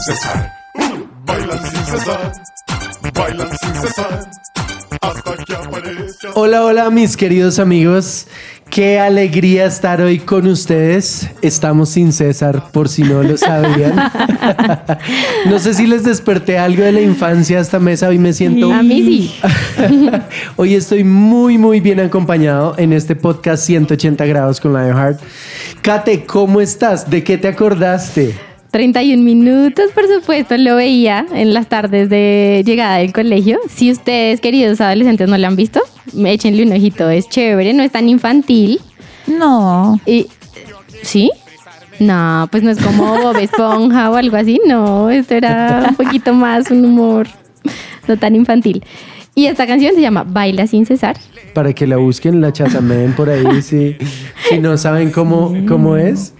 sin cesar. Bailan sin cesar. Bailan sin cesar. Hasta que aparezca. Hola, hola mis queridos amigos. Qué alegría estar hoy con ustedes. Estamos sin César, por si no lo sabían. no sé si les desperté algo de la infancia a esta mesa. Hoy me siento... A mí sí. Hoy estoy muy, muy bien acompañado en este podcast 180 grados con Lionheart. Kate, ¿cómo estás? ¿De qué te acordaste? 31 minutos, por supuesto, lo veía en las tardes de llegada del colegio. Si ustedes, queridos adolescentes, no lo han visto, échenle un ojito. Es chévere, no es tan infantil. No. Y, ¿Sí? No, pues no es como Bob Esponja o algo así. No, esto era un poquito más un humor no tan infantil. Y esta canción se llama Baila sin cesar. Para que la busquen, la chasamen por ahí, si, si no saben cómo, cómo es.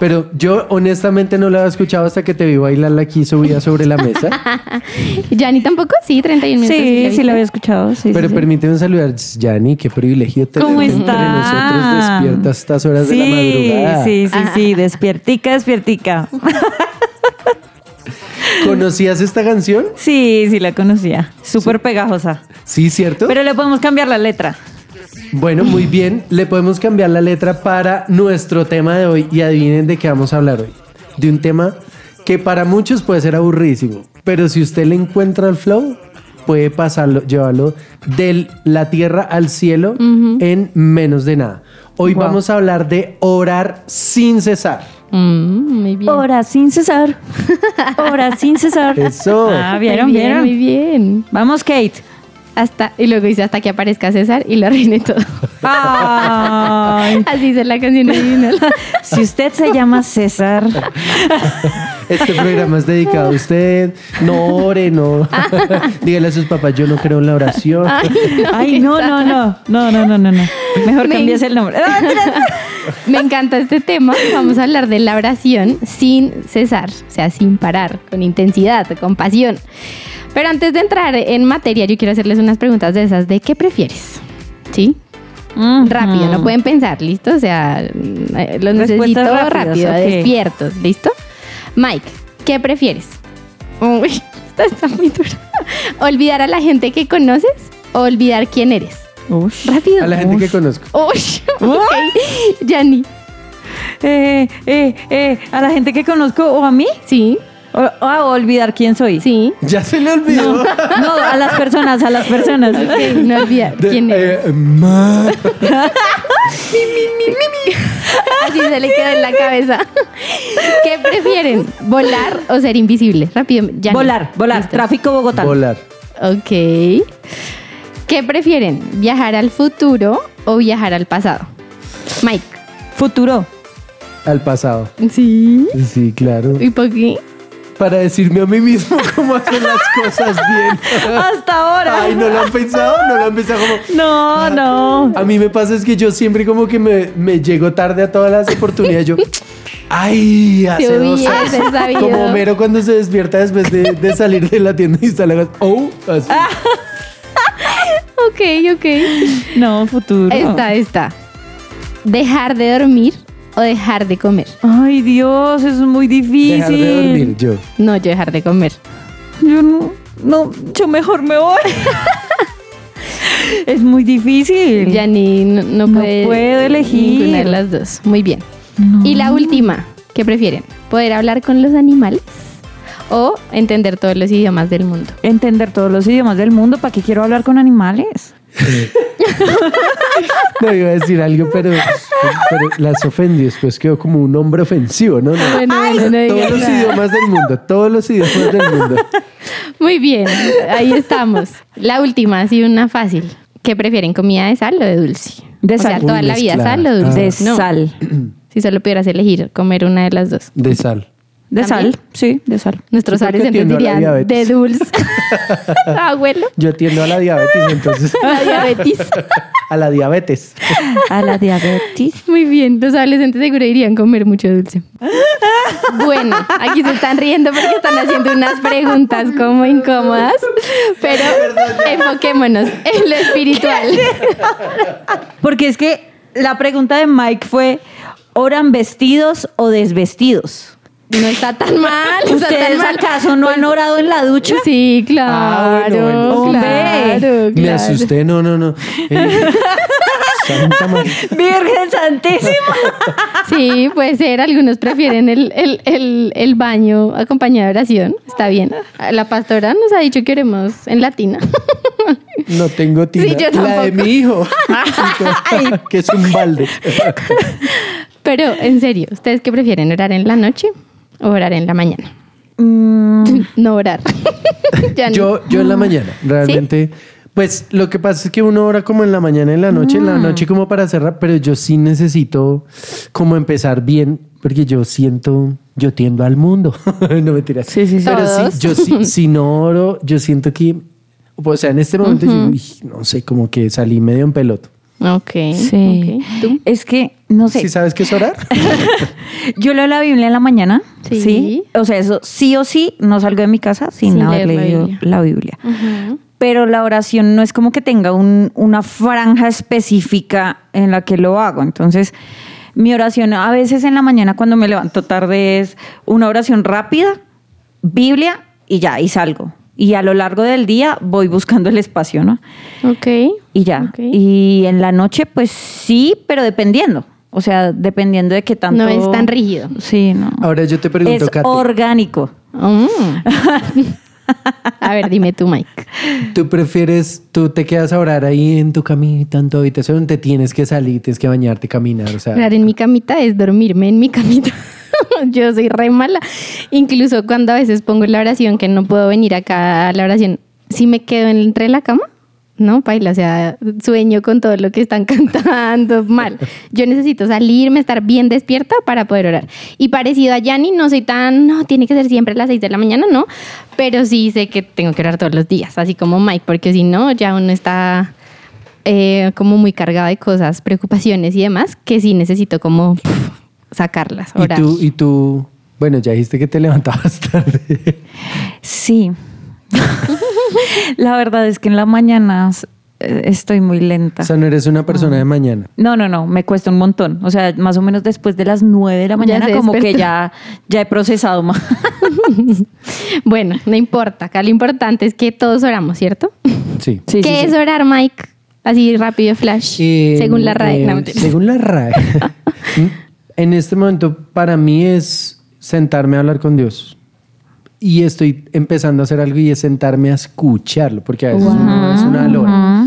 Pero yo honestamente no la había escuchado hasta que te vi bailarla aquí subida sobre la mesa. ¿Yanni tampoco? Sí, 31 minutos. Sí, la sí lo había escuchado. Sí, Pero sí, sí. permíteme saludar, Yanni, qué privilegio tenerte ¿Cómo entre nosotros despierta a estas horas de la madrugada. sí, sí, sí, despiertica, despiertica. ¿Conocías esta canción? Sí, sí la conocía. Súper pegajosa. Sí, ¿cierto? Pero le podemos cambiar la letra. Bueno, muy bien. Le podemos cambiar la letra para nuestro tema de hoy y adivinen de qué vamos a hablar hoy. De un tema que para muchos puede ser aburridísimo, pero si usted le encuentra el flow, puede pasarlo, llevarlo de la tierra al cielo en menos de nada. Hoy Wow. vamos a hablar de orar sin cesar. Mm, muy bien. Hora sin cesar. Hora sin cesar. Eso. Ah, Muy vieron, bien, vieron. Muy bien. Vamos, Kate. Hasta, y luego dice hasta que aparezca César y lo arruine todo. Ay. Así dice la canción original. Si usted se llama César, Este programa es dedicado a usted. No ore, no. Dígale a sus papás, yo no creo en la oración. ay, no, no, no, no, no, no, no, no. Mejor Me- cambies el nombre. Me encanta este tema. Vamos a hablar de la oración sin cesar, o sea, sin parar, con intensidad, con pasión. Pero antes de entrar en materia, yo quiero hacerles unas preguntas de esas de qué prefieres. ¿Sí? Rápido, no pueden pensar, ¿listo? O sea, eh, los necesito rápido, despiertos, ¿listo? Mike, ¿qué prefieres? Uy, esta está muy dura. ¿Olvidar a la gente que conoces o olvidar quién eres? Ush. Rápido. A la gente que conozco. Uy, ok. Yanni, Eh, eh, eh, a la gente que conozco o a mí, sí, o, o a olvidar quién soy. sí. Ya se le olvidó. No, a las personas, a las personas. No olvidar quién eres. eh, ma- Así se le quedó en la cabeza. ¿Qué prefieren? ¿Volar o ser invisible? Rápido, Yanni. Volar, volar. Listo. Tráfico Bogotá. volar. Ok. ¿Qué prefieren? ¿Viajar al futuro o viajar al pasado? Mike. Futuro. Al pasado. Sí. Sí, claro. ¿Y por qué? Para decirme a mí mismo cómo hacer las cosas bien. Hasta ahora. Ay, ¿no lo han pensado? ¿No lo han pensado como...? No, no. A mí me pasa es que yo siempre como que me, me llego tarde a todas las oportunidades. Yo, ay, hace dos años. Como Homero cuando se despierta después de, de salir de la tienda y está la oh, así. Ok, ok. No, futuro. Esta, esta. ¿Dejar de dormir o dejar de comer? Ay, Dios, es muy difícil. Dejar de dormir, yo. No, yo dejar de comer. Yo no, no, yo mejor me voy. es muy difícil. Ya ni no, no No puede puedo elegir. ninguna de las dos. Muy bien. No. Y la última, ¿qué prefieren? ¿Poder hablar con los animales o entender todos los idiomas del mundo? Entender todos los idiomas del mundo, ¿para qué quiero hablar con animales? No iba a decir algo, pero, pero las ofendí. Después quedó como un hombre ofensivo, ¿no? no. Bueno, bueno, no digas todos los nada. idiomas del mundo, todos los idiomas del mundo. Muy bien, ahí estamos. La última, así una fácil. ¿Qué prefieren, comida de sal o de dulce? De o sea, sal. toda Uy, la vida, sal o dulce. De No, sal. Si solo pudieras elegir comer una de las dos. De sal. De ¿También? sal, sí, de sal. Nuestros Sí, porque adolescentes tiendo a la dirían de dulce. Abuelo, Yo tiendo a la diabetes, entonces. la diabetes. a la diabetes. A la diabetes. Muy bien, los adolescentes seguro irían comer mucho dulce. Bueno, aquí se están riendo porque están haciendo unas preguntas como incómodas, pero enfoquémonos en lo espiritual. Porque es que la pregunta de Mike fue, ¿oran vestidos o desvestidos? No está tan mal. no está tan ¿Ustedes mal. acaso no han orado en la ducha? Sí, claro, Ah, bueno, bueno. claro, Me asusté, no, no, no. Eh, Santa. Virgen Santísima. Sí, puede ser. Algunos prefieren el, el, el, el baño acompañado de oración. Está bien. La pastora nos ha dicho que oremos en latina. No tengo tina. Sí, yo la de mi hijo. que es un balde. Pero, en serio, ¿ustedes qué prefieren? ¿Orar en la noche orar en la mañana? Mm, No orar. Ya no. Yo, yo en la mañana, realmente. Pues lo que pasa es que uno ora como en la mañana y en la noche, en la Mm. noche como para cerrar, pero yo sí necesito como empezar bien, porque yo siento, yo tiendo al mundo. no me tiras. Sí, sí, sí. Pero sí, yo sí, si no oro, yo siento que, o sea, en este momento yo, uy, no sé, como que salí medio en peloto. Ok. sí. Es que, no sé, ¿Sí sabes qué es orar? yo leo la Biblia en la mañana. Sí. Sí. O sea, eso sí o sí, no salgo de mi casa sin, Sin haber la leído Biblia. la Biblia. Pero la oración no es como que tenga un- una franja específica en la que lo hago. Entonces, mi oración a veces en la mañana cuando me levanto tarde es una oración rápida, Biblia y ya, y salgo. Y a lo largo del día voy buscando el espacio, ¿no? Ok. Y ya. Ok. Y en la noche, pues sí, pero dependiendo. O sea, dependiendo de qué tanto. No es tan rígido. Sí, no. Ahora yo te pregunto, es Katy, orgánico. Mm. A ver, dime tú, Mike. ¿tú prefieres, tú te quedas a orar ahí en tu camita, en tu habitación, te tienes que salir, tienes que bañarte, caminar, o sea... Orar en mi camita es dormirme en mi camita. Yo soy re mala. Incluso cuando a veces pongo la oración que no puedo venir acá a la oración, si me quedo entre la cama, no, paila, o sea, sueño con todo lo que están cantando, mal. Yo necesito salirme, estar bien despierta para poder orar. Y parecido a Yanni, no soy tan, no, tiene que ser siempre a las 6 de la mañana, no, pero sí sé que tengo que orar todos los días, así como Mike, porque si no, ya uno está eh, como muy cargado de cosas, preocupaciones y demás, que sí necesito como sacarlas, Y orar. tú, y tú, bueno, ya dijiste que te levantabas tarde. Sí. la verdad es que en la mañana eh, estoy muy lenta. O sea, no eres una persona de mañana. No, no, no, me cuesta un montón. O sea, más o menos después de las nueve de la mañana, como que ya, ya he procesado más. Bueno, no importa, acá lo importante es que todos oramos, ¿cierto? Sí. Sí, ¿Qué sí, es sí. orar, Mike? Así rápido, flash, Eh, según la RAE. eh, No, según la RAE. En este momento, para mí es sentarme a hablar con Dios. Y estoy empezando a hacer algo y es sentarme a escucharlo, porque a veces uno es una lora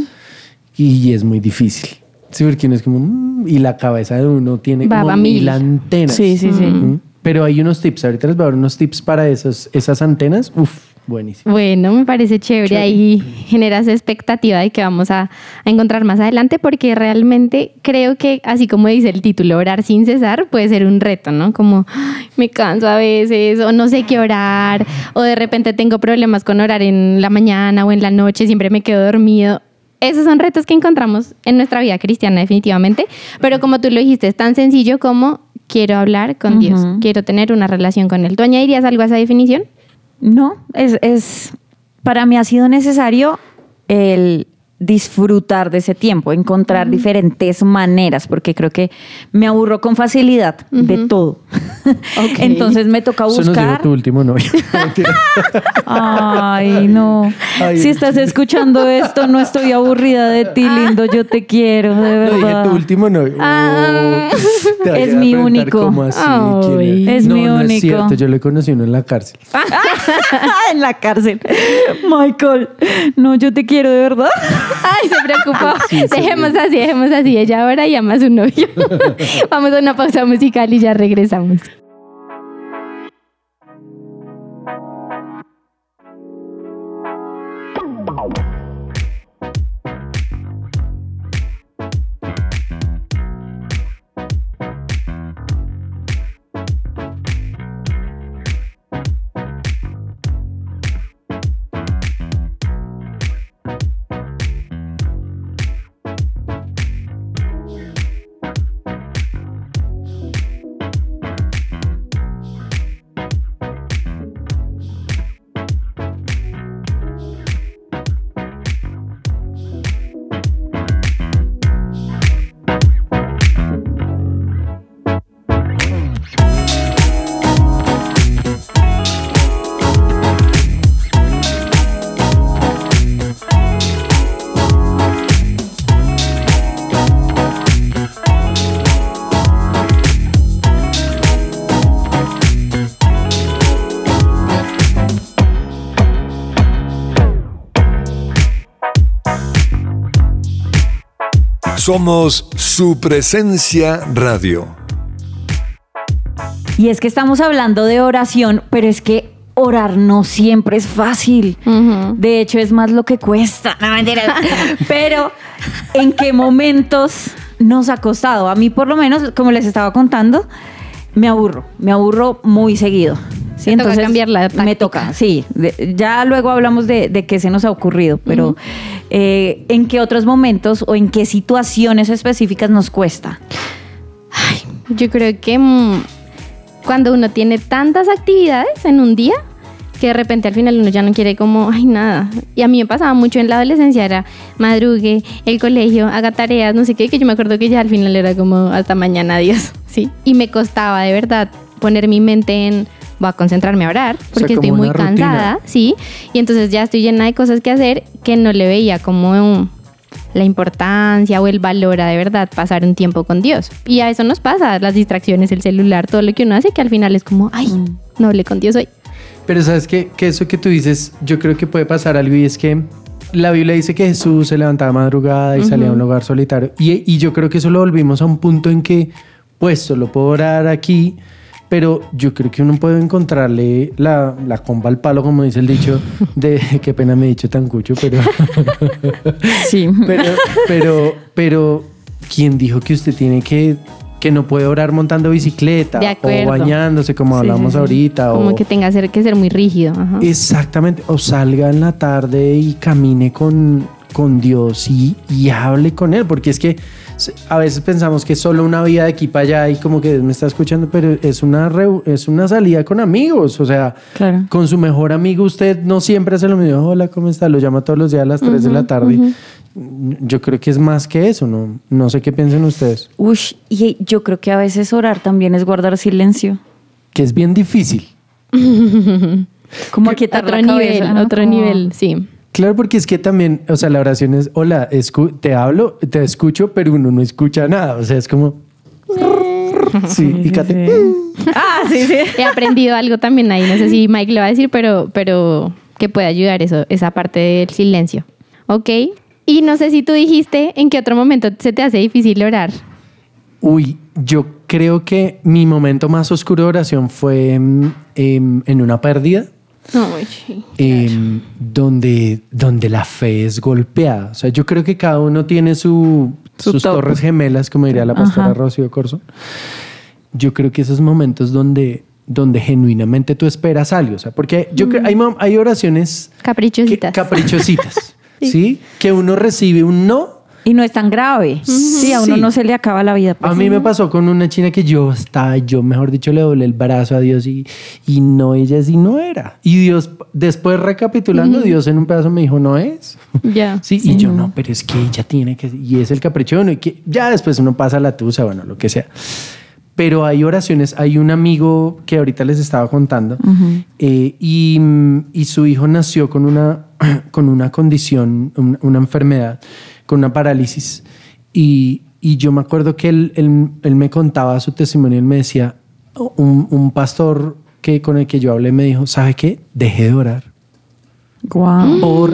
y es muy difícil. Sí, porque uno es como, mm, y la cabeza de uno tiene Va, como mil mil. antenas. Sí, sí, sí. Ujú. Pero hay unos tips, ahorita les voy a dar unos tips para esos, esas antenas. Uf, buenísimo. Bueno, me parece chévere. Ahí generas expectativa de que vamos a, a encontrar más adelante, porque realmente creo que, así como dice el título, orar sin cesar puede ser un reto, ¿no? Como "Ay, me canso a veces, o no sé qué orar, o de repente tengo problemas con orar en la mañana o en la noche, siempre me quedo dormido. Esos son retos que encontramos en nuestra vida cristiana, definitivamente. Pero como tú lo dijiste, es tan sencillo como quiero hablar con Dios, Ujú. quiero tener una relación con Él. ¿Tú añadirías algo a esa definición? No, es, es, para mí ha sido necesario el disfrutar de ese tiempo, encontrar diferentes maneras, porque creo que me aburro con facilidad de todo. Entonces me toca Eso nos dijo buscar. tu último novio. Ay, no. Ay, si estás escuchando esto, no estoy aburrida de ti, lindo. Yo te quiero, de No, dije verdad. tu último novio. Ah. A Es mi único. ¿Cómo así? ¿Quién Ay. Es no, mi no único. es cierto. Yo le conocí uno en la cárcel. en la cárcel. Michael, no, yo te quiero de verdad. Ay, se preocupó. Sí, sí, dejemos así, dejemos así. Ella ahora llama a su novio. Vamos a una pausa musical y ya regresamos. Somos su presencia radio. Y es que estamos hablando de oración, pero es que orar no siempre es fácil. De hecho, es más lo que cuesta. No, mentira. pero, ¿en qué momentos nos ha costado? A mí, por lo menos, como les estaba contando, me aburro. Me aburro muy seguido. Sí, Te toca cambiar la Me táctica. toca, sí. De- ya luego hablamos de, de qué se nos ha ocurrido, pero eh, ¿en qué otros momentos o en qué situaciones específicas nos cuesta? Yo creo que mm, cuando uno tiene tantas actividades en un día, que de repente al final uno ya no quiere como, ay, nada. Y a mí me pasaba mucho en la adolescencia, era madrugue, el colegio, haga tareas, no sé qué, que yo me acuerdo que ya al final era como hasta mañana, adiós, ¿sí? Y me costaba de verdad poner mi mente en, voy a concentrarme a orar, porque como estoy muy una rutina. cansada, ¿sí? Y entonces ya estoy llena de cosas que hacer que no le veía como un- la importancia o el valor a de verdad pasar un tiempo con Dios. Y a eso nos pasa, las distracciones, el celular, todo lo que uno hace, que al final es como, ay, no hablé con Dios hoy. Pero sabes que, que eso que tú dices, yo creo que puede pasar algo y es que la Biblia dice que Jesús se levantaba madrugada y salía a un lugar solitario. Y, y yo creo que eso lo volvimos a un punto en que, pues, solo puedo orar aquí, pero yo creo que uno puede encontrarle la, la comba al palo, como dice el dicho, de qué pena me he dicho tan cucho, pero, Sí. pero, pero, pero, ¿quién dijo que usted tiene que, que no puede orar montando bicicleta o bañándose, como Sí, hablamos sí, sí. ahorita? Como o, que tenga ser- que ser muy rígido. ajá. Exactamente, o salga en la tarde y camine con, con Dios y, y hable con Él, porque es que a veces pensamos que es solo una vida de aquí para allá y como que me está escuchando, pero es una, es una salida con amigos, o sea, Claro. con su mejor amigo usted no siempre hace lo mismo, hola, ¿cómo está? Lo llama todos los días a las 3 de la tarde. Yo creo que es más que eso, ¿no? No sé qué piensan ustedes, Ush, y yo creo que a veces orar también es guardar silencio. que es bien difícil. Como aquietar otro la nivel, otro Como- nivel, sí. Claro, porque es que también, o sea, la oración es, hola, escu- te hablo, te escucho, pero uno no escucha nada. O sea, es como... Sí, y Kate, Ah, sí, sí. He aprendido algo también ahí, no sé si Mike le va a decir, pero, pero que puede ayudar eso, esa parte del silencio. Ok. Y no sé si tú dijiste en qué otro momento se te hace difícil orar. Uy, yo creo que mi momento más oscuro de oración fue mm, em, en una pérdida. Em, donde, donde la fe es golpeada. O sea, yo creo que cada uno tiene su, Su sus top. torres gemelas, como diría la pastora Ajá. Rocío Corso. Yo creo que esos momentos donde, donde genuinamente tú esperas algo. O sea, porque yo creo hay, mom- hay oraciones que- Caprichositas. caprichositas, ¿sí? Que uno recibe un no. Y no es tan grave. Sí, a uno Sí. no se le acaba la vida. pues. A mí me pasó con una china que yo estaba, yo mejor dicho, le doblé el brazo a Dios y, y no, ella sí no era. Y Dios, después recapitulando, Dios en un pedazo me dijo, no es. Ya. Sí, y yo no, pero es que ella tiene que, y es el capricho, bueno, y que ya después uno pasa la tusa, bueno, lo que sea. Pero hay oraciones, hay un amigo que ahorita les estaba contando, eh, y, y su hijo nació con una, con una condición, un- una enfermedad, con una parálisis. Y, y yo me acuerdo que él, él- él me contaba su testimonio, él me decía, un, un pastor que, con el que yo hablé me dijo, ¿sabe qué? Dejé de orar Guau. por,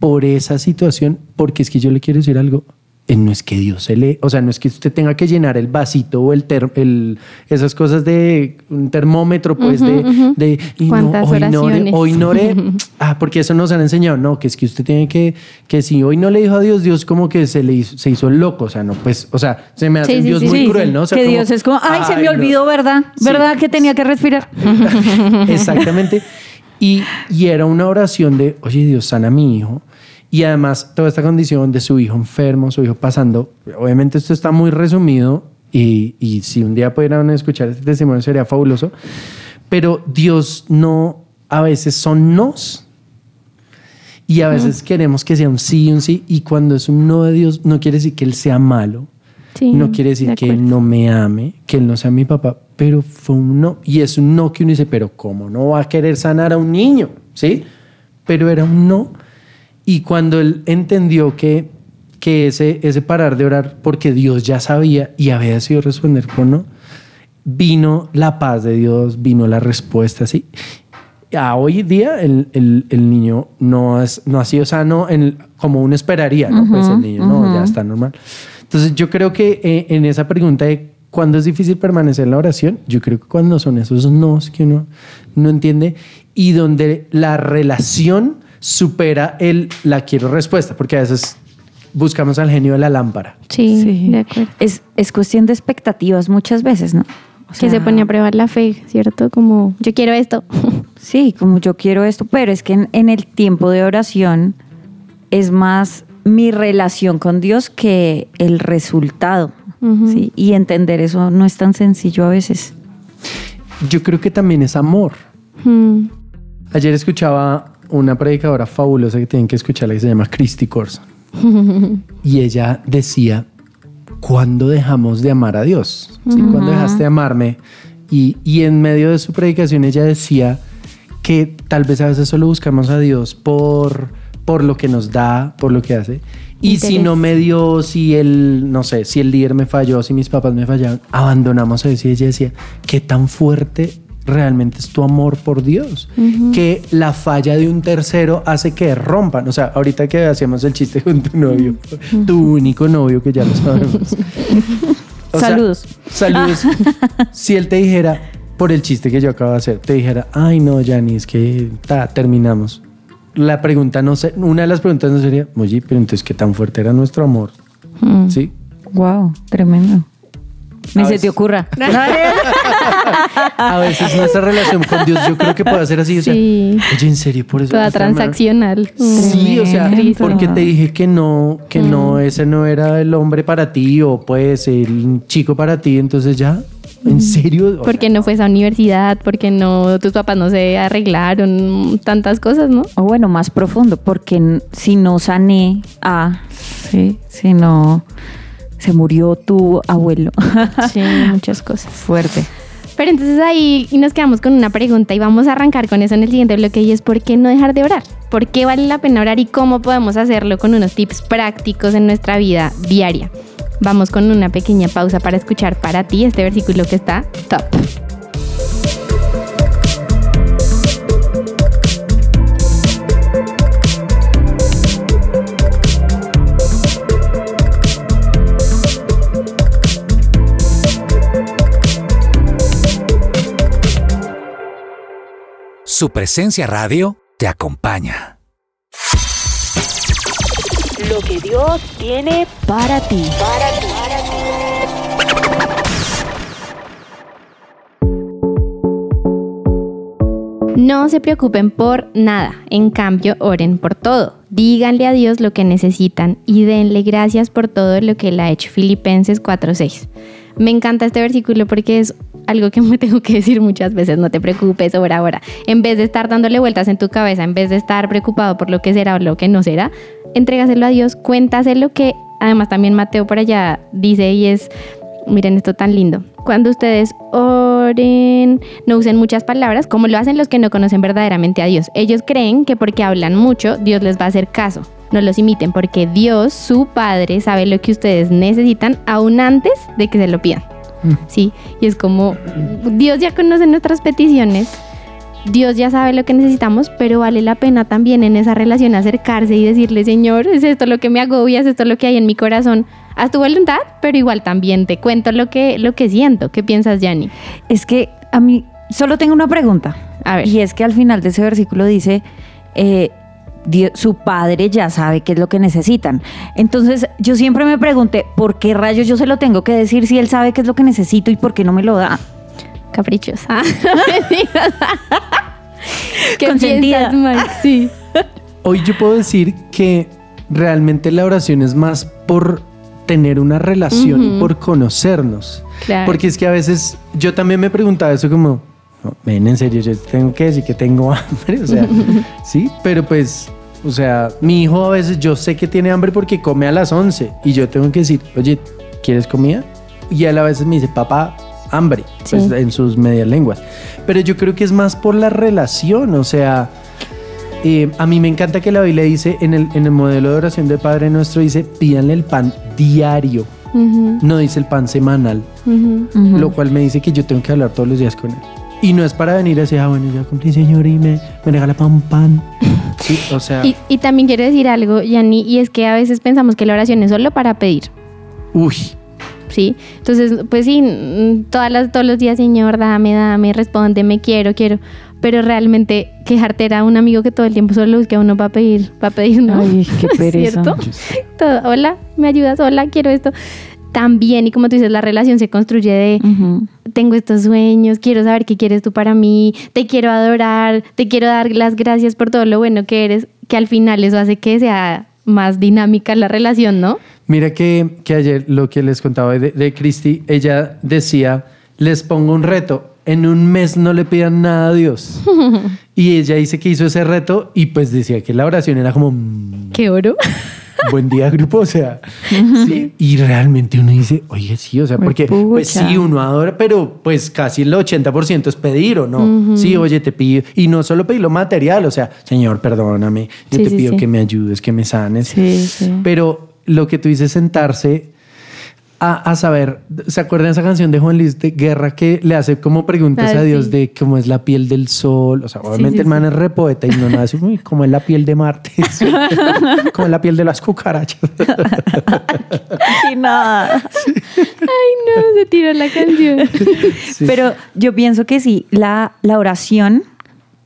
por esa situación, porque es que yo le quiero decir algo. Eh, No es que Dios se le, o sea, no es que usted tenga que llenar el vasito o el, ter- el esas cosas de un termómetro, pues, de, de y no, ¿Cuántas hoy no hoy no. Ah, porque eso nos han enseñado. No, que es que usted tiene que, que si hoy no le dijo a Dios, Dios como que se le hizo, se hizo el loco. O sea, no, pues, o sea, se me hace Sí, un sí, Dios sí, muy cruel. ¿no? O sea, que como, Dios es como, ay, se me no". olvidó, ¿verdad? ¿Verdad que tenía que respirar? Exactamente. Y, y era una oración de, oye Dios, sana a mi hijo. Y además toda esta condición de su hijo enfermo, su hijo pasando, obviamente esto está muy resumido y, y si un día pudieran escuchar este testimonio sería fabuloso, pero Dios no, a veces son nos. Y a veces queremos que sea un sí, un sí, y cuando es un no de Dios, no quiere decir que Él sea malo, Sí, no quiere decir de que él no me ame, que él no sea mi papá, pero fue un no. Y es un no que uno dice, pero ¿cómo no va a querer sanar a un niño? ¿Sí? Pero era un no. Y cuando él entendió que, que ese, ese parar de orar, porque Dios ya sabía y había decidido responder con no, vino la paz de Dios, vino la respuesta, ¿sí? a hoy día el, el- el niño no, es, no ha sido sano en, como uno esperaría, ¿no? pues el niño no, ya está normal. Entonces yo creo que eh, en esa pregunta de cuándo es difícil permanecer en la oración, yo creo que cuando son esos nos que uno no entiende y donde la relación supera el la quiero respuesta, porque a veces buscamos al genio de la lámpara. Sí, de acuerdo. Es, es cuestión de expectativas muchas veces, ¿no? O que se pone a prueba la fe, ¿cierto? Como, yo quiero esto. Sí, como yo quiero esto, pero es que en, en el tiempo de oración es más mi relación con Dios que el resultado. ¿sí? Y entender eso no es tan sencillo a veces. Yo creo que también es amor. Mm. Ayer escuchaba una predicadora fabulosa que tienen que escucharla que se llama Christy Corson. y ella decía, ¿cuándo dejamos de amar a Dios? ¿Sí? ¿Cuándo dejaste de amarme? Y, y en medio de su predicación ella decía que tal vez a veces solo buscamos a Dios por, por lo que nos da, por lo que hace. Y si no me dio, si el, no sé, si el líder me falló, si mis papás me fallaron, abandonamos a Dios. Y ella decía, ¿qué tan fuerte realmente es tu amor por Dios? Que la falla de un tercero hace que rompan. O sea, ahorita que hacíamos el chiste con tu novio, tu único novio que ya lo sabemos. O sea, Saludos. saludos. si él te dijera, por el chiste que yo acabo de hacer, te dijera, ay no, Yanni, es que ta, terminamos. La pregunta no sé, una de las preguntas no sería, oye, pero entonces, ¿qué tan fuerte era nuestro amor? Mm. ¿Sí? Wow, tremendo. Ni A se te ocurra. A veces nuestra relación con Dios, yo creo que puede ser así. O sea, Sí. oye, en serio, por eso. Toda transaccional. Sí, o sea, porque te dije que no, que no, ese no era el hombre para ti o pues el chico para ti, entonces ya, en serio. O Porque no fue esa universidad, porque no, tus papás no se arreglaron, tantas cosas, ¿no? O bueno, más profundo, porque si no sané a, sí, si no se murió tu abuelo. Sí, muchas cosas. Fuerte. Pero entonces ahí nos quedamos con una pregunta y vamos a arrancar con eso en el siguiente bloque y es ¿por qué no dejar de orar? ¿Por qué vale la pena orar y cómo podemos hacerlo con unos tips prácticos en nuestra vida diaria? Vamos con una pequeña pausa para escuchar para ti este versículo que está top. Su presencia radio te acompaña. Lo que Dios tiene para ti. No se preocupen por nada, en cambio oren por todo. Díganle a Dios lo que necesitan y denle gracias por todo lo que Él ha hecho. Filipenses 4:6. Me encanta este versículo porque es algo que me tengo que decir muchas veces. No te preocupes, ora, ora. En vez de estar dándole vueltas en tu cabeza, en vez de estar preocupado por lo que será o lo que no será, entrégaselo a Dios, cuéntaselo que además también Mateo por allá dice y es Miren esto tan lindo. Cuando ustedes oren, no usen muchas palabras como lo hacen los que no conocen verdaderamente a Dios. Ellos creen que porque hablan mucho, Dios les va a hacer caso. No los imiten porque Dios, su Padre, sabe lo que ustedes necesitan aún antes de que se lo pidan. Sí, y es como Dios ya conoce nuestras peticiones. Dios ya sabe lo que necesitamos, pero vale la pena también en esa relación acercarse y decirle, Señor, es esto lo que me agobia, es esto lo que hay en mi corazón. Haz tu voluntad, pero igual también te cuento lo que, lo que siento. ¿Qué piensas, Yanni? Es que a mí solo tengo una pregunta. A ver. Y es que al final de ese versículo dice, eh, Dios- su padre ya sabe qué es lo que necesitan. Entonces yo siempre me pregunté, ¿por qué rayos yo se lo tengo que decir si él sabe qué es lo que necesito y por qué no me lo da? Caprichos. Ah. ¿Qué Consentida. piensas? Sí. Hoy yo puedo decir que realmente la oración es más por tener una relación y por conocernos. Claro. Porque es que a veces yo también me preguntaba eso como, "No, ven, en serio, yo tengo que decir que tengo hambre, o sea, sí, pero pues, o sea, mi hijo a veces yo sé que tiene hambre porque come a las 11 y yo tengo que decir, oye, ¿quieres comida? Y él a veces me dice, papá, hambre, pues Sí. en sus medias lenguas. Pero yo creo que es más por la relación, o sea, eh, a mí me encanta que la Biblia dice, en el, en el modelo de oración del Padre Nuestro, dice, pídanle el pan diario, no dice el pan semanal lo cual me dice que yo tengo que hablar todos los días con él. Y no es para venir a decir, ah, bueno, ya cumplí, señor, y me, me regala pan, pan. Sí, o sea, Y, y también quiero decir algo, Yanni, y es que a veces pensamos que la oración es solo para pedir. uy, ¿sí? Entonces, pues sí, todas las, todos los días, Señor, dame, dame, responde, me quiero, quiero. Pero realmente quejarte era un amigo que todo el tiempo solo busca a uno para pedir, para pedir, ¿no? Ay, qué pereza. ¿Cierto? Todo, hola, ¿me ayudas? Hola, quiero esto. También, y como tú dices, la relación se construye de Ujú. Tengo estos sueños, quiero saber qué quieres tú para mí, te quiero adorar, te quiero dar las gracias por todo lo bueno que eres, que al final eso hace que sea más dinámica la relación, ¿no? Mira que, que ayer lo que les contaba de, de Cristi, ella decía, les pongo un reto, en un mes no le pidan nada a Dios. y ella dice que hizo ese reto y pues decía que la oración era como, mm, Qué oro. Buen día grupo, o sea, sí, y realmente uno dice, oye, sí, o sea, porque pues sí, uno adora, pero pues casi el 80% es pedir o no. Sí, oye, te pido, y no solo pedir lo material, o sea, Señor, perdóname, yo Sí, te sí, pido que me ayudes, que me sanes. Pero lo que tú dices, sentarse a, a saber, ¿se acuerdan de esa canción de Juan Luis de Guerra que le hace como preguntas a Dios sí. de cómo es la piel del sol? O sea, obviamente sí, el man es re poeta y no nada así, "Uy, cómo es la piel de Marte, cómo es la piel de las cucarachas. Y nada. Ay, no, se tiró la canción. Pero yo pienso que sí, la, la oración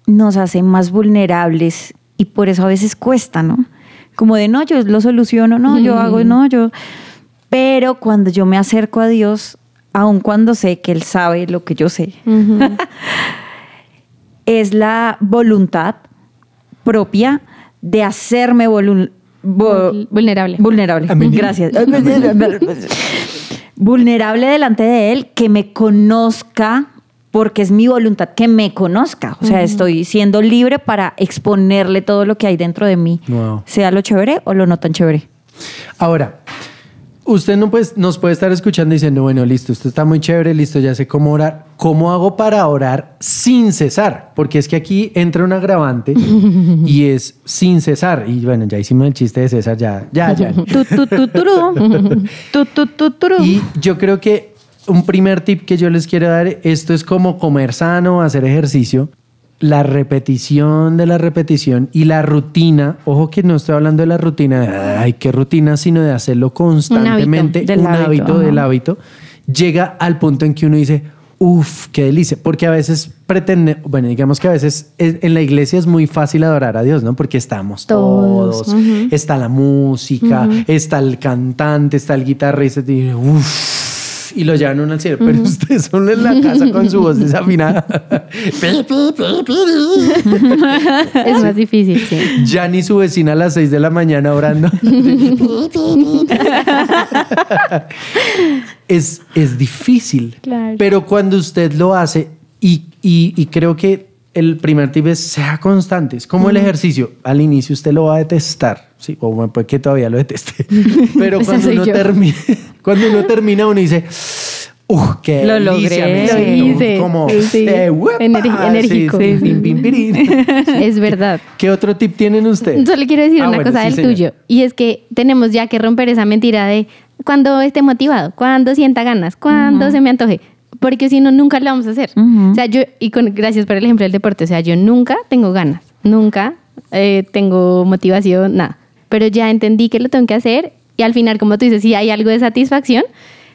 nos hace más vulnerables y por eso a veces cuesta, ¿no? Como de, no, yo lo soluciono, no, yo hago, no, yo... Pero cuando yo me acerco a Dios, aun cuando sé que Él sabe lo que yo sé, es la voluntad propia de hacerme vo- Vulnerable. Vulnerable. Amén. Gracias. Vulnerable delante de Él, que me conozca, porque es mi voluntad que me conozca. O sea, estoy siendo libre para exponerle todo lo que hay dentro de mí, Wow. sea lo chévere o lo no tan chévere. Ahora, usted no pues, nos puede estar escuchando diciendo, bueno, listo, esto está muy chévere, listo, ya sé cómo orar. ¿Cómo hago para orar sin cesar? Porque es que aquí entra un agravante y es sin cesar. Y bueno, ya hicimos el chiste de César, ya, ya, ya. Y yo creo que un primer tip que yo les quiero dar, esto es como comer sano, hacer ejercicio. La repetición de la repetición y la rutina, ojo que no estoy hablando de la rutina, de, ay, qué rutina, sino de hacerlo constantemente, Del un hábito, del hábito, llega al punto en que uno dice, uff, qué delicia, porque a veces pretende, bueno, digamos que a veces es- en la iglesia es muy fácil adorar a Dios, ¿no? Porque estamos Todos, todos, está la música, está el cantante, está el guitarrista, y uff, y lo llevan uno al cielo, pero ustedes son en la casa con su voz desafinada. Es más difícil, sí. ya ni su vecina a las 6 de la mañana orando. es, es difícil, Claro. pero cuando usted lo hace, y, y- y creo que el primer tip es sea constante, es como el ejercicio. Al inicio usted lo va a detestar, sí, o bueno, pues que todavía lo deteste, pero cuando uno, termina, cuando uno termina, uno dice, ¡Uf, qué Lo delicia! logré. hice. Como, Sí. eh, enérgico. Sí, sí. Es verdad. ¿Qué otro tip tienen ustedes? Solo quiero decir Ah, una bueno, cosa sí, del señor. tuyo. Y es que tenemos ya que romper esa mentira de cuando esté motivado, cuando sienta ganas, cuando se me antoje. Porque si no, nunca lo vamos a hacer. Ujú. O sea, yo, y con, gracias por el ejemplo del deporte, o sea, yo nunca tengo ganas, nunca eh, tengo motivación, nada. Pero ya entendí que lo tengo que hacer y al final, como tú dices, sí hay algo de satisfacción,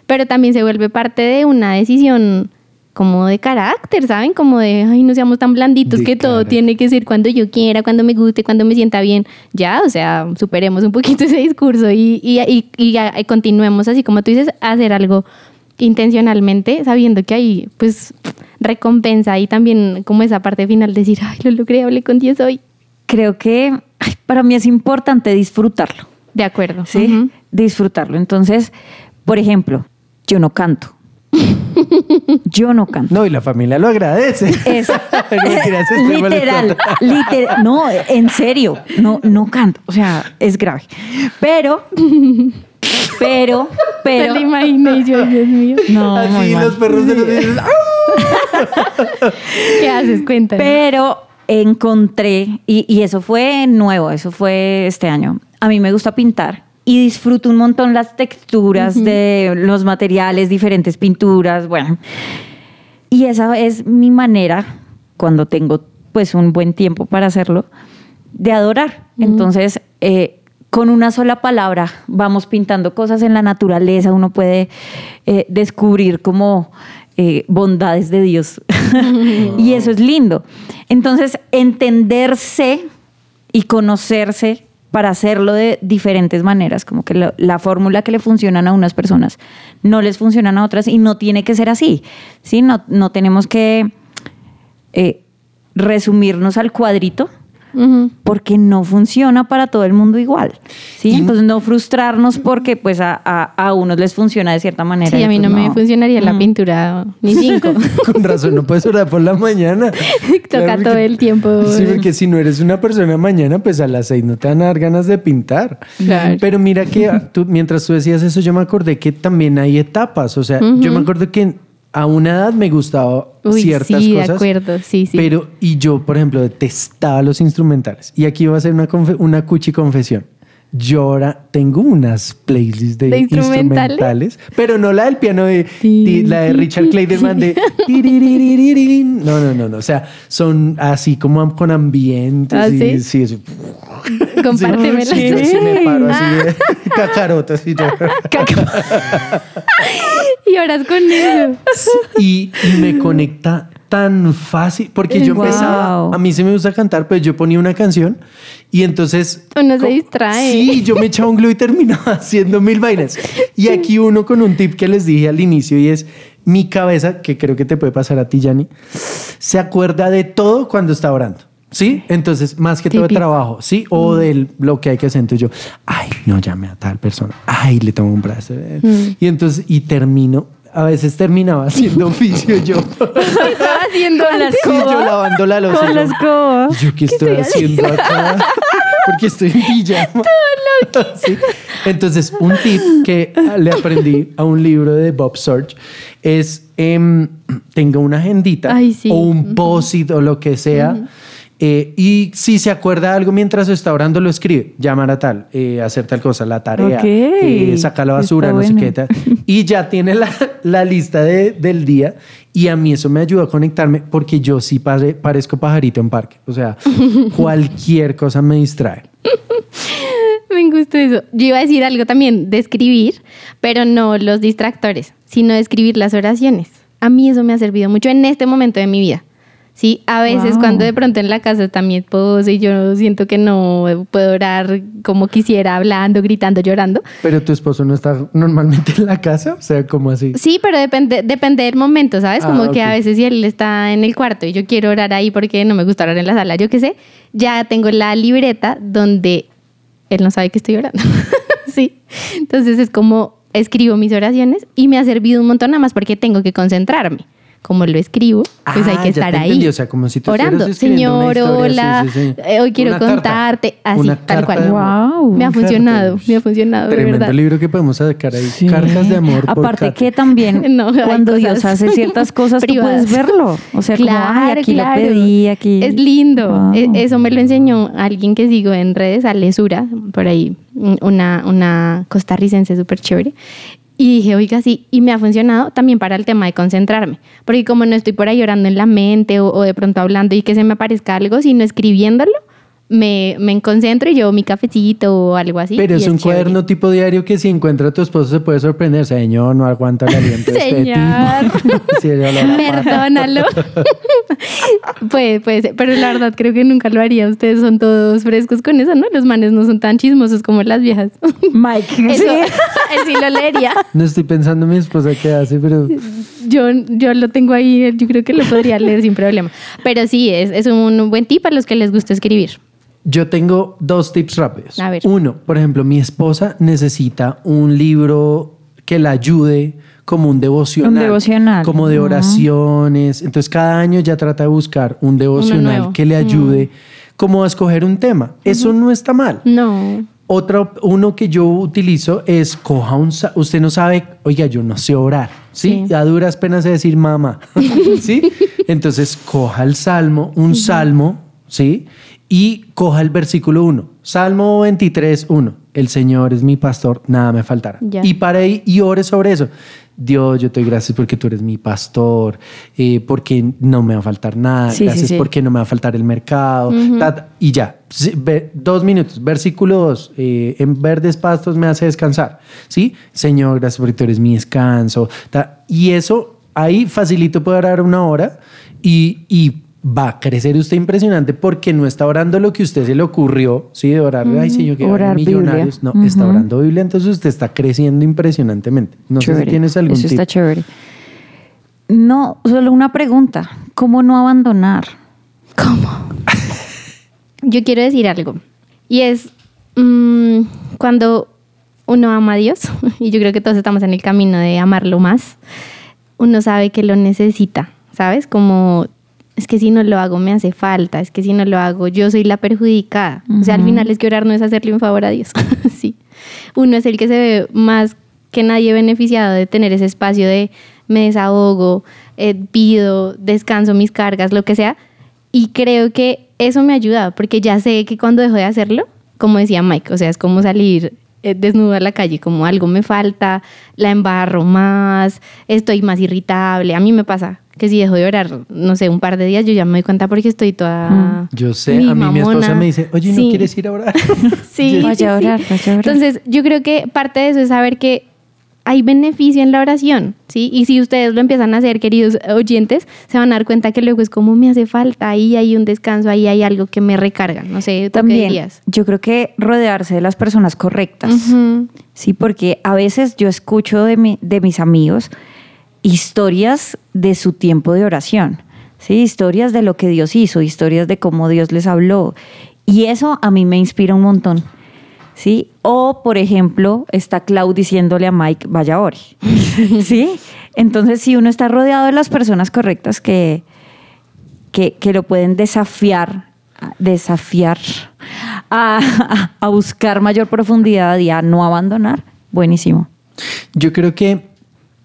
pero también se vuelve parte de una decisión como de carácter, ¿saben? Como de, ay, no seamos tan blanditos De que todo tiene que ser cuando yo quiera, cuando me guste, cuando me sienta bien. Ya, o sea, superemos un poquito ese discurso y, y, y- y continuemos así como tú dices, a hacer algo intencionalmente, sabiendo que hay pues recompensa y también como esa parte final decir, ay, lo logré, hablé con Dios hoy. Creo que ay, para mí es importante disfrutarlo. De acuerdo. ¿sí? Disfrutarlo. Entonces, por ejemplo, yo no canto. Yo no canto. No, y la familia lo agradece. Es No, mentiras, estoy literal, literal, no, en serio, no, no canto, o sea, es grave. Pero, pero, Me pero, lo imaginé y yo, Dios mío. no, Así los perros de los dicen. ¿Qué haces? Cuéntame. Pero encontré, y, y eso fue nuevo, eso fue este año. A mí me gusta pintar y disfruto un montón las texturas de los materiales, diferentes pinturas, bueno. Y esa es mi manera, cuando tengo pues un buen tiempo para hacerlo, de adorar. Entonces, eh, con una sola palabra vamos pintando cosas en la naturaleza, uno puede eh, descubrir como eh, bondades de Dios. y eso es lindo. Entonces, entenderse y conocerse para hacerlo de diferentes maneras, como que la fórmula que le funcionan a unas personas no les funcionan a otras y no tiene que ser así, ¿sí? No, no tenemos que eh, resumirnos al cuadrito Porque no funciona para todo el mundo igual, ¿sí? Entonces no frustrarnos porque pues a, a, a unos les funciona de cierta manera. Sí, y a mí no me funcionaría la pintura ni cinco. Con razón, no puedes orar por la mañana. Toca Claro, todo porque- el tiempo. Sí, porque si no eres una persona mañana, pues a las seis no te van a dar ganas de pintar. Claro. Pero mira que tú, mientras tú decías eso, yo me acordé que también hay etapas. O sea, yo me acuerdo que a una edad me gustaba Uy, ciertas sí, de cosas. acuerdo, sí, sí. Pero, y yo, por ejemplo, detestaba los instrumentales. Y aquí va a ser una, una cuchi confesión. Yo ahora tengo unas playlists de, ¿De instrumentales? instrumentales, pero no la del piano de, la de Richard Clayderman de no, no, no, no, o sea, son así como con ambientes ¿Ah, y sí? sí, sí. Compártemelas. Sí, sí me paro así de cacarotas y yo. Y horas con eso. y, y me conecta tan fácil porque yo Wow. empezaba, a mí sí me gusta cantar, pero yo ponía una canción y entonces Uno se distrae. Sí, yo me echaba un glue y terminaba haciendo mil vainas. Y aquí uno con un tip que les dije al inicio y es mi cabeza, que creo que te puede pasar a ti, Yanni, se acuerda de todo cuando está orando. ¿Sí? Entonces, más que todo Típico. trabajo, ¿sí? O de lo que hay que hacer. Entonces yo, ay, no llame a tal persona. Ay, le tomo un brazo. Y entonces, y termino, a veces terminaba haciendo oficio yo. Estaba haciendo Con las Sí, yo lavando la losa. Con yo, la escoba. ¿y ¿Yo qué estoy haciendo acá? Porque estoy en pijama. Sí. Entonces, un tip que le aprendí a un libro de Bob Search es em, tenga una agendita Ay, sí. o un post-it o lo que sea. Eh, y si se acuerda de algo mientras está orando, lo escribe. Llamar a tal, eh, hacer tal cosa, la tarea, Ok. eh, sacar la basura, Está no sé qué tal. Y ya tiene la, la lista de- del día. Y a mí eso me ayudó a conectarme porque yo sí pare- parezco pajarito en parque. O sea, cualquier cosa me distrae. Me gustó eso. Yo iba a decir algo también de escribir, pero no los distractores, sino de escribir las oraciones. A mí eso me ha servido mucho en este momento de mi vida. Sí, a veces Wow. cuando de pronto en la casa está mi esposo y yo siento que no puedo orar como quisiera, hablando, gritando, llorando. Pero tu esposo no está normalmente en la casa. O sea, como así. Sí, pero depende, depende del momento, ¿sabes? Ah, Como que a veces si él está en el cuarto y yo quiero orar ahí porque no me gusta orar en la sala, yo qué sé, ya tengo la libreta donde él no sabe que estoy orando. sí. Entonces es como escribo mis oraciones y me ha servido un montón nada más porque tengo que concentrarme. Como lo escribo, pues Ah, hay que ya estar te ahí. entendí, o sea, como si tú orando. una Señor, hola, sí, sí, sí. eh, hoy quiero Una carta. contarte. Así, Una tal carta cual. de. Wow. Me ha Carta. funcionado, me ha funcionado, de Tremendo verdad. libro que podemos sacar ahí. Cartas de amor. por Aparte que también No, cuando Dios hace ciertas cosas tú puedes verlo. O sea, como, ay, aquí claro. lo pedí, aquí. Es lindo. Wow. E- Eso me lo enseñó alguien que sigo en redes, Alesura, por ahí, una, una costarricense súper chévere. Y dije, oiga, sí, y me ha funcionado también para el tema de concentrarme, porque como no estoy por ahí orando en la mente o, o de pronto hablando y que se me aparezca algo, sino escribiéndolo, me, me concentro y llevo mi cafecito o algo así. Pero es un chévere. cuaderno tipo diario que si encuentra a tu esposo se puede sorprender. Señor, no aguanta el aliento de este Señor. tipo. Sí, Perdónalo. puede, puede ser, pero la verdad creo que nunca lo haría. Ustedes son todos frescos con eso, ¿no? Los manes no son tan chismosos como las viejas. Mike, Eso, sí. él sí lo leería. No estoy pensando en mi esposa qué hace, pero Yo, yo lo tengo ahí, yo creo que lo podría leer sin problema. Pero sí, es, es un buen tip a los que les gusta escribir. yo tengo dos tips rápidos. A ver. Uno, por ejemplo, mi esposa necesita un libro que la ayude como un devocional. Un devocional. Como de oraciones. Entonces, cada año ya trata de buscar un devocional que le ayude como a escoger un tema. Eso no está mal. No. Otro, uno que yo utilizo es coja un... Usted no sabe, oiga, yo no sé orar, ¿sí? Sí. A duras penas sé decir mamá, ¿sí? Entonces, coja el salmo, un salmo, ¿sí? Y coja el versículo 1, Salmo 23, 1. El Señor es mi pastor, nada me faltará. Ya. Y ahí y ore sobre eso. Dios, yo te doy gracias porque tú eres mi pastor, eh, porque no me va a faltar nada, Sí, gracias sí. porque no me va a faltar el mercado, ta, ta, y ya. Dos minutos, versículo dos, eh, en verdes pastos me hace descansar, ¿sí? Señor, gracias porque tú eres mi descanso. ta, y eso ahí facilito puede orar una hora y, y va a crecer usted impresionante porque no está orando lo que a usted se le ocurrió, ¿sí? De orar, ay, Señor, que Orar orar millonarios. Biblia. No, está orando Biblia, entonces usted está creciendo impresionantemente. No sé Chévere. si tienes algún Eso tip. está chévere. No, solo una pregunta. ¿Cómo no abandonar? ¿Cómo? Yo quiero decir algo. Y es mm, cuando uno ama a Dios, y yo creo que todos estamos en el camino de amarlo más, uno sabe que lo necesita, ¿sabes? Como es que si no lo hago me hace falta, es que si no lo hago yo soy la perjudicada. O sea, al final es que orar no es hacerle un favor a Dios. sí. Uno es el que se ve más que nadie beneficiado de tener ese espacio de me desahogo, eh, pido, descanso mis cargas, lo que sea. Y creo que eso me ayuda, porque ya sé que cuando dejo de hacerlo, como decía Mike, o sea, es como salir eh, desnudo a la calle, como algo me falta, la embarro más, estoy más irritable. A mí me pasa que si dejo de orar, no sé, un par de días, yo ya me doy cuenta porque estoy toda... Yo sé, a mí mi esposa mamona. me dice, oye, ¿no Sí. quieres ir a orar? Sí, Vaya sí, a sí. orar, vaya a orar. Entonces, yo creo que parte de eso es saber que hay beneficio en la oración, ¿sí? Y si ustedes lo empiezan a hacer, queridos oyentes, se van a dar cuenta que luego es como me hace falta, ahí hay un descanso, ahí hay algo que me recarga, no sé, ¿tú qué También, dirías? yo creo que rodearse de las personas correctas. Sí, porque a veces yo escucho de, mi- de mis amigos historias de su tiempo de oración, ¿sí? historias de lo que Dios hizo, historias de cómo Dios les habló. Y eso a mí me inspira un montón. ¿Sí? O, por ejemplo, está Clau diciéndole a Mike, vaya ore. ¿sí? Entonces, si uno está rodeado de las personas correctas que, que, que lo pueden desafiar, desafiar a, a buscar mayor profundidad y a no abandonar, buenísimo. Yo creo que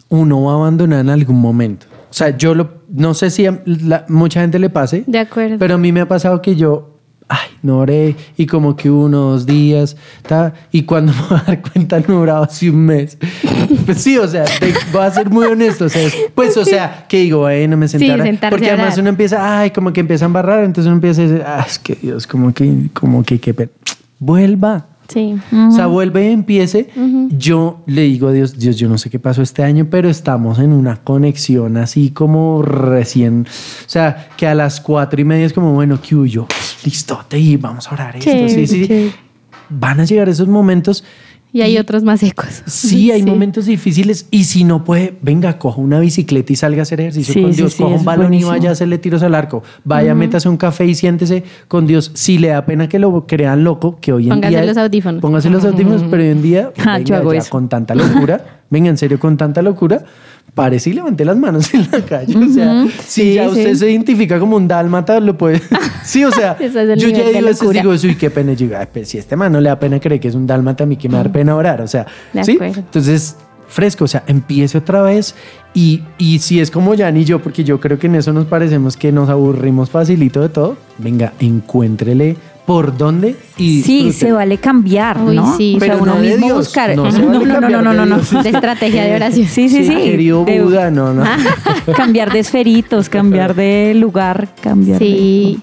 uno va a abandonar en algún momento. O sea, yo lo, no sé si a la- mucha gente le pase, De acuerdo. pero a mí me ha pasado que yo, ay, no oré y como que uno, dos días, ta, y cuando me voy a dar cuenta no orado hace un mes. Pues sí, o sea, te- voy a ser muy honesto. O sea, es- pues, o sea, que digo, bueno, me senté Sí, Porque además uno empieza, ay, como que empieza a embarrar, entonces uno empieza a decir, ah, es que Dios, como que, como que, que, pe- vuelva. Sí. O sea, vuelve y empiece. Yo le digo a Dios, Dios, yo no sé qué pasó este año, pero estamos en una conexión así como recién. O sea, que a las cuatro y media es como, bueno, que huyo. Listo, te y vamos a orar esto. Chévere, sí, sí. chévere. Van a llegar esos momentos. Y hay otros más secos. Sí, hay momentos difíciles y si no puede, venga, coja una bicicleta y salga a hacer ejercicio Sí, con sí, Dios, sí, coja un balón buenísimo. y vaya a hacerle tiros al arco, vaya, métase un café y siéntese con Dios. Si le da pena que lo crean loco, que hoy en Póngase día... los audífonos. Póngase los audífonos, pero hoy en día, Ah, yo venga, hago ya eso. con tanta locura, venga, en serio, con tanta locura, parece y levante las manos en la calle. O sea, si ya sí. usted se identifica como un dálmata, lo puede... sí, o sea, es yo ya digo, veces digo, uy, qué pena. Y yo digo, "Ay, pues, si este man no le da pena creer que es un dálmata, a mí que me da pena orar. O sea, De ¿sí? acuerdo. Entonces, fresco, o sea, empiece otra vez y, y si es como Jan y yo, porque yo creo que en eso nos parecemos que nos aburrimos facilito de todo, venga, encuéntrele por dónde y Sí, se vale cambiar, Uy, ¿no? sí. O sea, Pero uno no de mismo Dios, buscar. no No, no, vale no, no, no, de no, no. Dios. De estrategia de oración. Sí, sí, sí. Querido De- Buda, no, no. cambiar de esferitos, cambiar de lugar, cambiar Sí.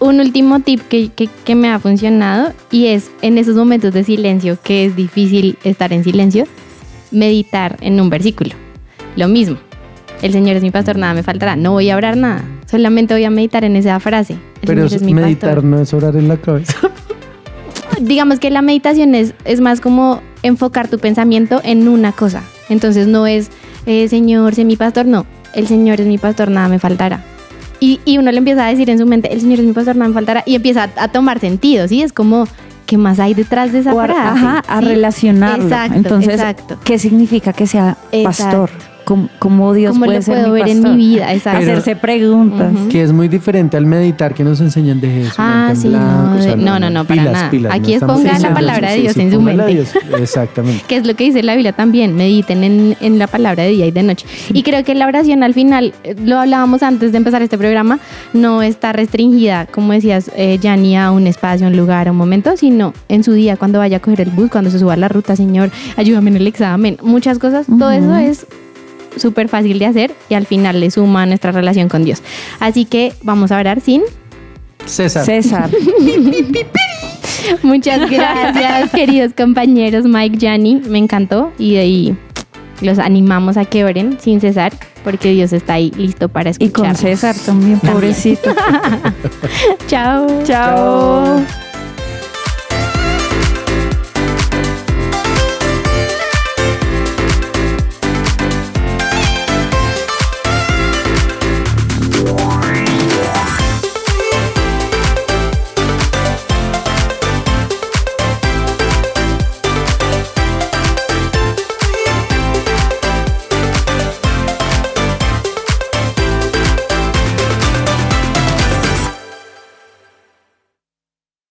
Un último tip que, que- que me ha funcionado y es en esos momentos de silencio que es difícil estar en silencio, meditar en un versículo. Lo mismo. El Señor es mi pastor, nada me faltará. No voy a orar nada. Solamente voy a meditar en esa frase. El Pero Señor es mi meditar pastor. no es orar en la cabeza. Digamos que la meditación es, es más como enfocar tu pensamiento en una cosa. Entonces no es, eh, Señor, sé mi pastor. No, el Señor es mi pastor, nada me faltará. Y, y uno le empieza a decir en su mente, el Señor es mi pastor, nada me faltará. Y empieza a, a tomar sentido, ¿sí? Es como, ¿qué más hay detrás de esa o a, frase? ajá, a ¿Sí? relacionarlo. Exacto, Entonces, exacto. ¿qué significa que sea pastor? Exacto. Cómo, cómo Dios ¿Cómo puede lo ser puedo mi ver en pastor? mi vida? Exacto. Pero- Hacerse preguntas. Que es muy diferente al meditar que nos enseñan de Jesús. Ah, sí, no, de- no, no, no, para nada. Aquí es ponga la palabra de Dios en su mente. Exactamente. que es lo que dice la Biblia también, mediten en, en la palabra de día y de noche. Y creo que la oración al final, eh, lo hablábamos antes de empezar este programa, no está restringida, como decías, eh, ya ni a un espacio, un lugar, a un momento, sino en su día, cuando vaya a coger el bus, cuando se suba a la ruta, Señor, ayúdame en el examen, muchas cosas, todo eso es súper fácil de hacer y al final le suma a nuestra relación con Dios. Así que vamos a orar sin César. César. Muchas gracias, queridos compañeros Mike, Gianni, me encantó y de ahí los animamos a que oren sin cesar porque Dios está ahí listo para Y con escuchar. César también, pobrecito. Chao. Chao.